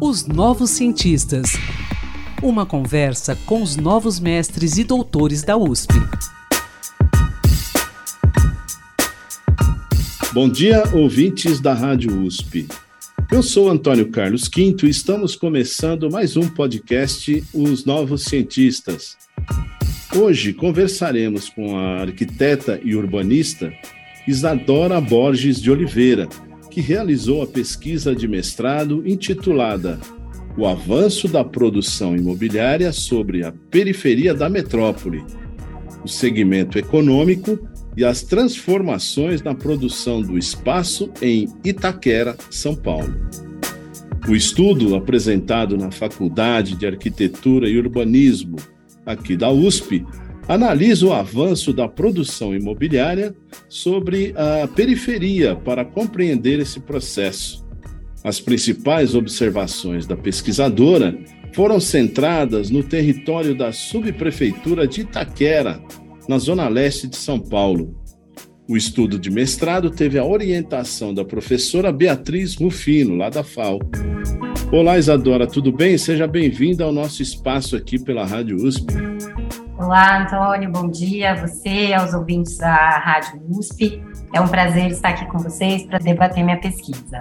Os Novos Cientistas. Uma conversa com os novos mestres e doutores da USP. Bom dia, ouvintes da Rádio USP. Eu sou Antônio Carlos Quinto e estamos começando mais um podcast Os Novos Cientistas. Hoje conversaremos com a arquiteta e urbanista Isadora Borges de Oliveira, que realizou a pesquisa de mestrado intitulada O Avanço da Produção Imobiliária sobre a Periferia da Metrópole, o segmento econômico e as transformações na produção do espaço em Itaquera, São Paulo. O estudo, apresentado na Faculdade de Arquitetura e Urbanismo aqui da USP, analisa o avanço da produção imobiliária sobre a periferia para compreender esse processo. As principais observações da pesquisadora foram centradas no território da subprefeitura de Itaquera, na zona leste de São Paulo. O estudo de mestrado teve a orientação da professora Beatriz Rufino, lá da FAO. Olá, Isadora, tudo bem? Seja bem-vinda ao nosso espaço aqui pela Rádio USP. Olá, Antônio, bom dia a você, aos ouvintes da Rádio USP. É um prazer estar aqui com vocês para debater minha pesquisa.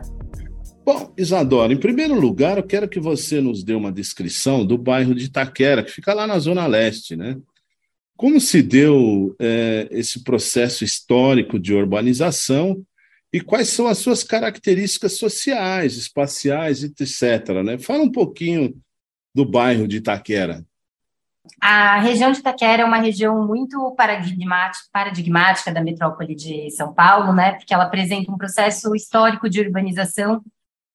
Bom, Isadora, em primeiro lugar, eu quero que você nos dê uma descrição do bairro de Itaquera, que fica lá na Zona Leste, né? Como se deu é, esse processo histórico de urbanização e quais são as suas características sociais, espaciais, etc. Né? Fala um pouquinho do bairro de Itaquera. A região de Itaquera é uma região muito paradigmática, da metrópole de São Paulo, né? Porque ela apresenta um processo histórico de urbanização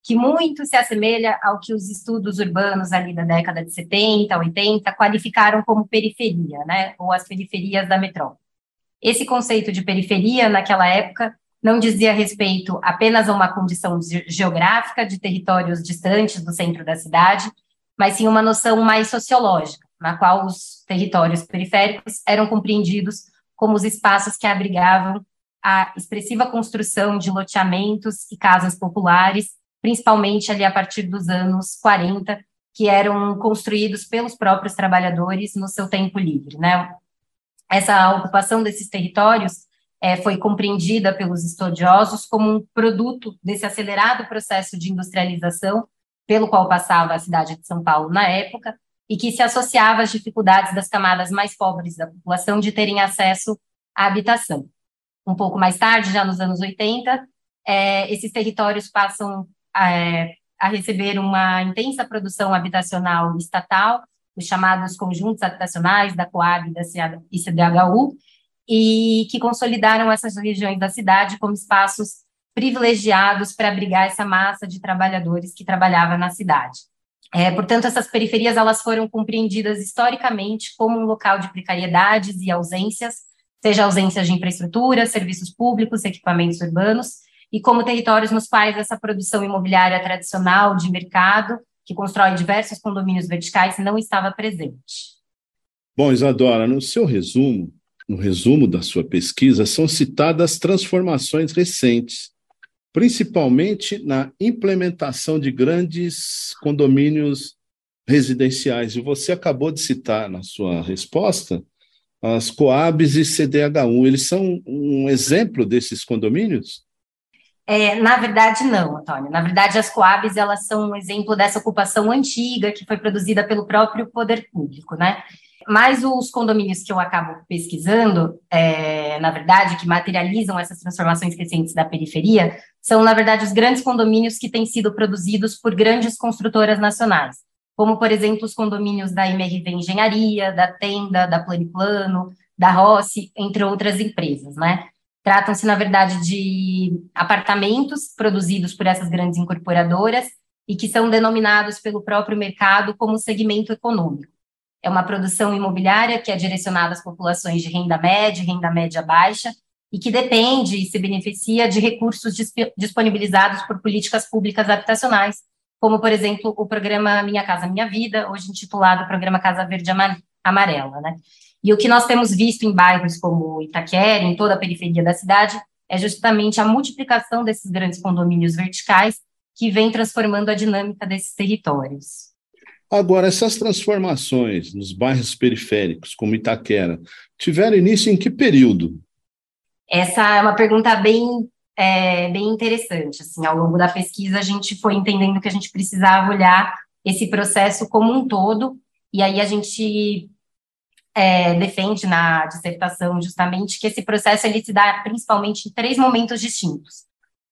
que muito se assemelha ao que os estudos urbanos ali da década de 70, 80 qualificaram como periferia, né? Ou as periferias da metrópole. Esse conceito de periferia naquela época não dizia respeito apenas a uma condição geográfica de territórios distantes do centro da cidade, mas sim uma noção mais sociológica na qual os territórios periféricos eram compreendidos como os espaços que abrigavam a expressiva construção de loteamentos e casas populares, principalmente ali a partir dos anos 40, que eram construídos pelos próprios trabalhadores no seu tempo livre, né? Essa ocupação desses territórios é, foi compreendida pelos estudiosos como um produto desse acelerado processo de industrialização pelo qual passava a cidade de São Paulo na época, e que se associava às dificuldades das camadas mais pobres da população de terem acesso à habitação. Um pouco mais tarde, já nos anos 80, é, esses territórios passam é, a receber uma intensa produção habitacional estatal, os chamados conjuntos habitacionais da Coab da e CDHU, e que consolidaram essas regiões da cidade como espaços privilegiados para abrigar essa massa de trabalhadores que trabalhava na cidade. É, portanto, essas periferias elas foram compreendidas historicamente como um local de precariedades e ausências, seja ausências de infraestrutura, serviços públicos, equipamentos urbanos, e como territórios nos quais essa produção imobiliária tradicional de mercado, que constrói diversos condomínios verticais, não estava presente. Bom, Isadora, no seu resumo, no resumo da sua pesquisa, são citadas transformações recentes principalmente na implementação de grandes condomínios residenciais. E você acabou de citar na sua resposta as Coabs e CDH1. Eles são um exemplo desses condomínios? É, na verdade, não, Antônio. Na verdade, as Coabs elas são um exemplo dessa ocupação antiga que foi produzida pelo próprio poder público, né? Mas os condomínios que eu acabo pesquisando, é, na verdade, que materializam essas transformações recentes da periferia, são, na verdade, os grandes condomínios que têm sido produzidos por grandes construtoras nacionais, como, por exemplo, os condomínios da MRV Engenharia, da Tenda, da Planiplano, da Rossi, entre outras empresas, né? Tratam-se, na verdade, de apartamentos produzidos por essas grandes incorporadoras e que são denominados pelo próprio mercado como segmento econômico. É uma produção imobiliária que é direcionada às populações de renda média, renda média baixa, e que depende e se beneficia de recursos disponibilizados por políticas públicas habitacionais, como, por exemplo, o programa Minha Casa Minha Vida, hoje intitulado Programa Casa Verde Amarela. Né? E o que nós temos visto em bairros como Itaquera, em toda a periferia da cidade, é justamente a multiplicação desses grandes condomínios verticais que vem transformando a dinâmica desses territórios. Agora, essas transformações nos bairros periféricos, como Itaquera, tiveram início em que período? Essa é uma pergunta bem, é, bem interessante. Assim, ao longo da pesquisa, a gente foi entendendo que a gente precisava olhar esse processo como um todo, e aí a gente é, defende na dissertação justamente que esse processo ele se dá principalmente em três momentos distintos.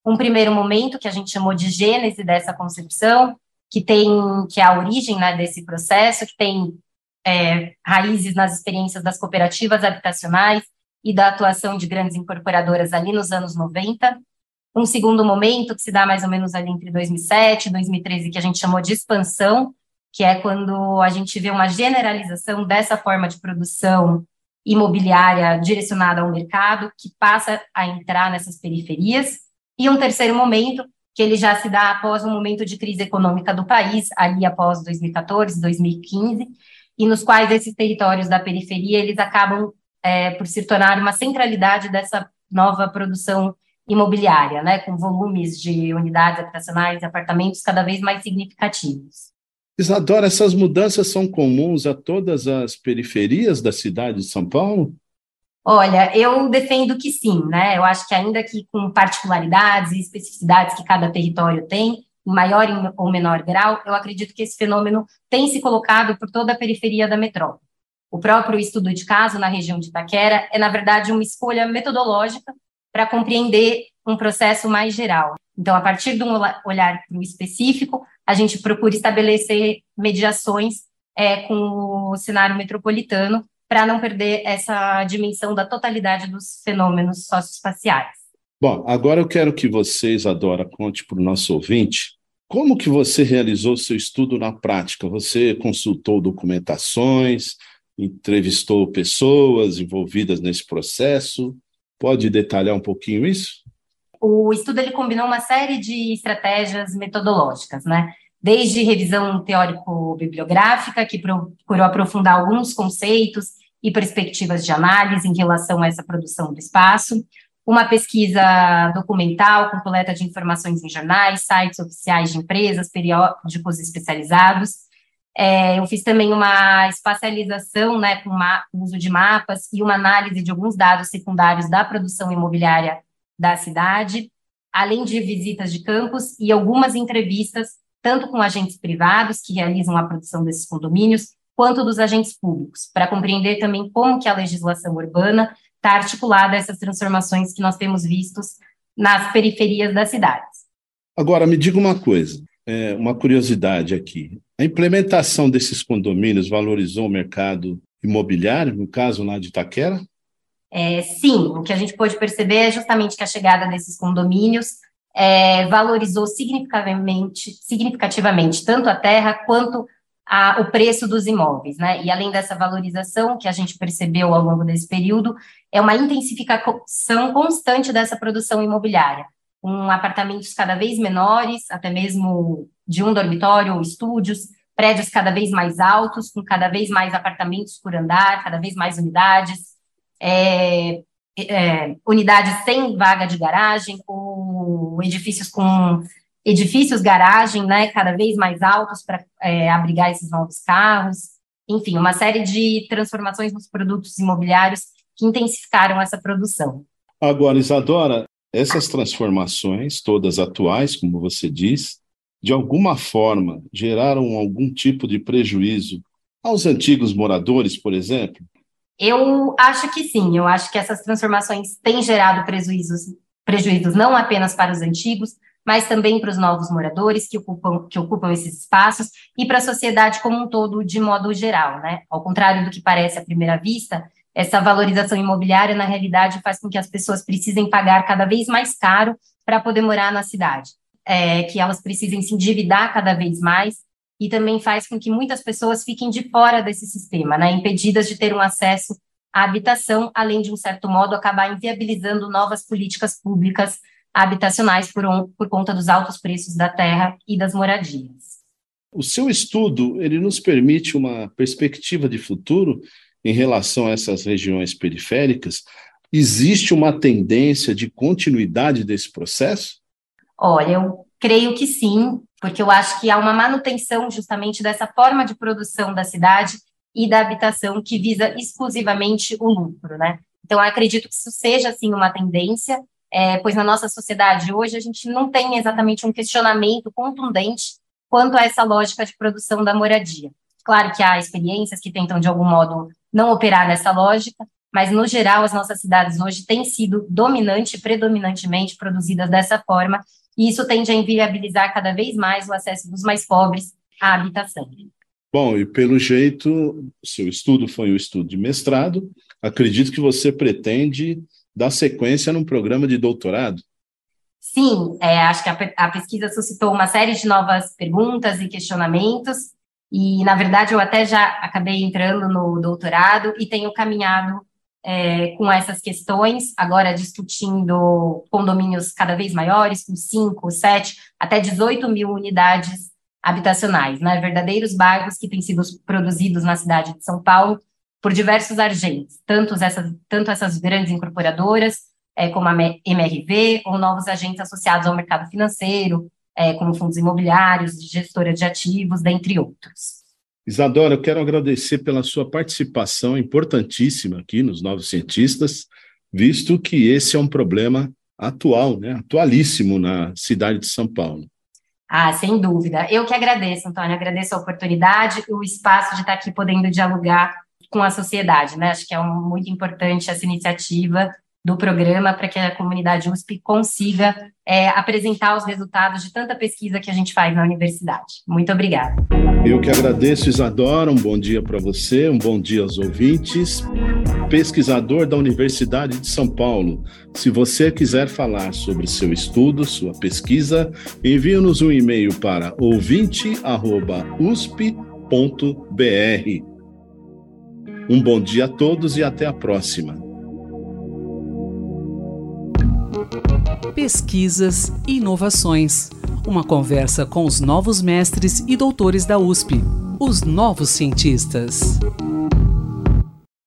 Um primeiro momento que a gente chamou de gênese dessa concepção, que tem que é a origem né, desse processo, que tem é, raízes nas experiências das cooperativas habitacionais e da atuação de grandes incorporadoras ali nos anos 90. Um segundo momento que se dá mais ou menos ali entre 2007 e 2013, que a gente chamou de expansão, que é quando a gente vê uma generalização dessa forma de produção imobiliária direcionada ao mercado, que passa a entrar nessas periferias. E um terceiro momento, que ele já se dá após um momento de crise econômica do país, ali após 2014, 2015, e nos quais esses territórios da periferia, eles acabam é, por se tornar uma centralidade dessa nova produção imobiliária, né, com volumes de unidades habitacionais e apartamentos cada vez mais significativos. Isadora, essas mudanças são comuns a todas as periferias da cidade de São Paulo? Olha, eu defendo que sim, né? Eu acho que ainda que com particularidades e especificidades que cada território tem, em maior ou menor grau, eu acredito que esse fenômeno tem se colocado por toda a periferia da metrópole. O próprio estudo de caso na região de Itaquera é, na verdade, uma escolha metodológica para compreender um processo mais geral. Então, a partir de um olhar para o específico, a gente procura estabelecer mediações é, com o cenário metropolitano para não perder essa dimensão da totalidade dos fenômenos socioespaciais. Bom, agora eu quero que vocês, Adora, conte para o nosso ouvinte como que você realizou seu estudo na prática. Você consultou documentações, entrevistou pessoas envolvidas nesse processo? Pode detalhar um pouquinho isso? o estudo ele combinou uma série de estratégias metodológicas, né? Desde revisão teórico-bibliográfica, que procurou aprofundar alguns conceitos e perspectivas de análise em relação a essa produção do espaço, uma pesquisa documental com coleta de informações em jornais, sites oficiais de empresas, periódicos especializados. É, eu fiz também uma espacialização, né, com uso de mapas e uma análise de alguns dados secundários da produção imobiliária da cidade, além de visitas de campos e algumas entrevistas, tanto com agentes privados que realizam a produção desses condomínios, quanto dos agentes públicos, para compreender também como que a legislação urbana está articulada a essas transformações que nós temos vistos nas periferias das cidades. Agora, me diga uma coisa, é, uma curiosidade aqui. A implementação desses condomínios valorizou o mercado imobiliário, no caso lá de Itaquera? É, sim, o que a gente pôde perceber é justamente que a chegada desses condomínios é, valorizou significativamente, significativamente tanto a terra quanto a, o preço dos imóveis, né? E além dessa valorização que a gente percebeu ao longo desse período, é uma intensificação constante dessa produção imobiliária, com apartamentos cada vez menores, até mesmo de um dormitório ou estúdios, prédios cada vez mais altos, com cada vez mais apartamentos por andar, cada vez mais unidades, é, é, unidades sem vaga de garagem, ou edifícios com edifícios garagem, né, cada vez mais altos para é, abrigar esses novos carros, enfim, uma série de transformações nos produtos imobiliários que intensificaram essa produção. Agora, Isadora, essas transformações, todas atuais, como você diz, de alguma forma geraram algum tipo de prejuízo aos antigos moradores, por exemplo? Eu acho que sim, eu acho que essas transformações têm gerado prejuízos, prejuízos não apenas para os antigos, mas também para os novos moradores que ocupam, que ocupam esses espaços e para a sociedade como um todo, de modo geral, né? Ao contrário do que parece à primeira vista, essa valorização imobiliária, na realidade, faz com que as pessoas precisem pagar cada vez mais caro para poder morar na cidade, é, que elas precisem se endividar cada vez mais e também faz com que muitas pessoas fiquem de fora desse sistema, né, impedidas de ter um acesso à habitação, além de, um certo modo, acabar inviabilizando novas políticas públicas habitacionais por, um, por conta dos altos preços da terra e das moradias. O seu estudo ele nos permite uma perspectiva de futuro em relação a essas regiões periféricas, Existe uma tendência de continuidade desse processo? Olha, eu creio que sim, porque eu acho que há uma manutenção justamente dessa forma de produção da cidade e da habitação que visa exclusivamente o lucro, né? Então, acredito que isso seja, sim, uma tendência, é, pois na nossa sociedade hoje a gente não tem exatamente um questionamento contundente quanto a essa lógica de produção da moradia. Claro que há experiências que tentam, de algum modo, não operar nessa lógica, mas, no geral, as nossas cidades hoje têm sido dominante, predominantemente produzidas dessa forma, e isso tende a inviabilizar cada vez mais o acesso dos mais pobres à habitação. Bom, e pelo jeito, seu estudo foi um estudo de mestrado, acredito que você pretende dar sequência num programa de doutorado. Sim, é, acho que a, a pesquisa suscitou uma série de novas perguntas e questionamentos, e, na verdade, eu até já acabei entrando no doutorado e tenho caminhado é, com essas questões, agora discutindo condomínios cada vez maiores, com 5, 7, até 18 mil unidades habitacionais, né? verdadeiros bairros que têm sido produzidos na cidade de São Paulo por diversos agentes, tanto essas, tanto essas grandes incorporadoras, é, como a MRV, ou novos agentes associados ao mercado financeiro, é, como fundos imobiliários, gestora de ativos, dentre outros. Isadora, eu quero agradecer pela sua participação importantíssima aqui nos Novos Cientistas, visto que esse é um problema atual, né, atualíssimo na cidade de São Paulo. Ah, sem dúvida. Eu que agradeço, Antônio, agradeço a oportunidade e o espaço de estar aqui podendo dialogar com a sociedade, né? Acho que é um, muito importante essa iniciativa do programa para que a comunidade USP consiga é, apresentar os resultados de tanta pesquisa que a gente faz na universidade. Muito obrigada. Eu que agradeço, Isadora. Um bom dia para você, um bom dia aos ouvintes. Pesquisador da Universidade de São Paulo. Se você quiser falar sobre seu estudo, sua pesquisa, envie-nos um e-mail para ouvinte.usp.br. Um bom dia a todos e até a próxima. Pesquisas e inovações. Uma conversa com os novos mestres e doutores da USP, os novos cientistas.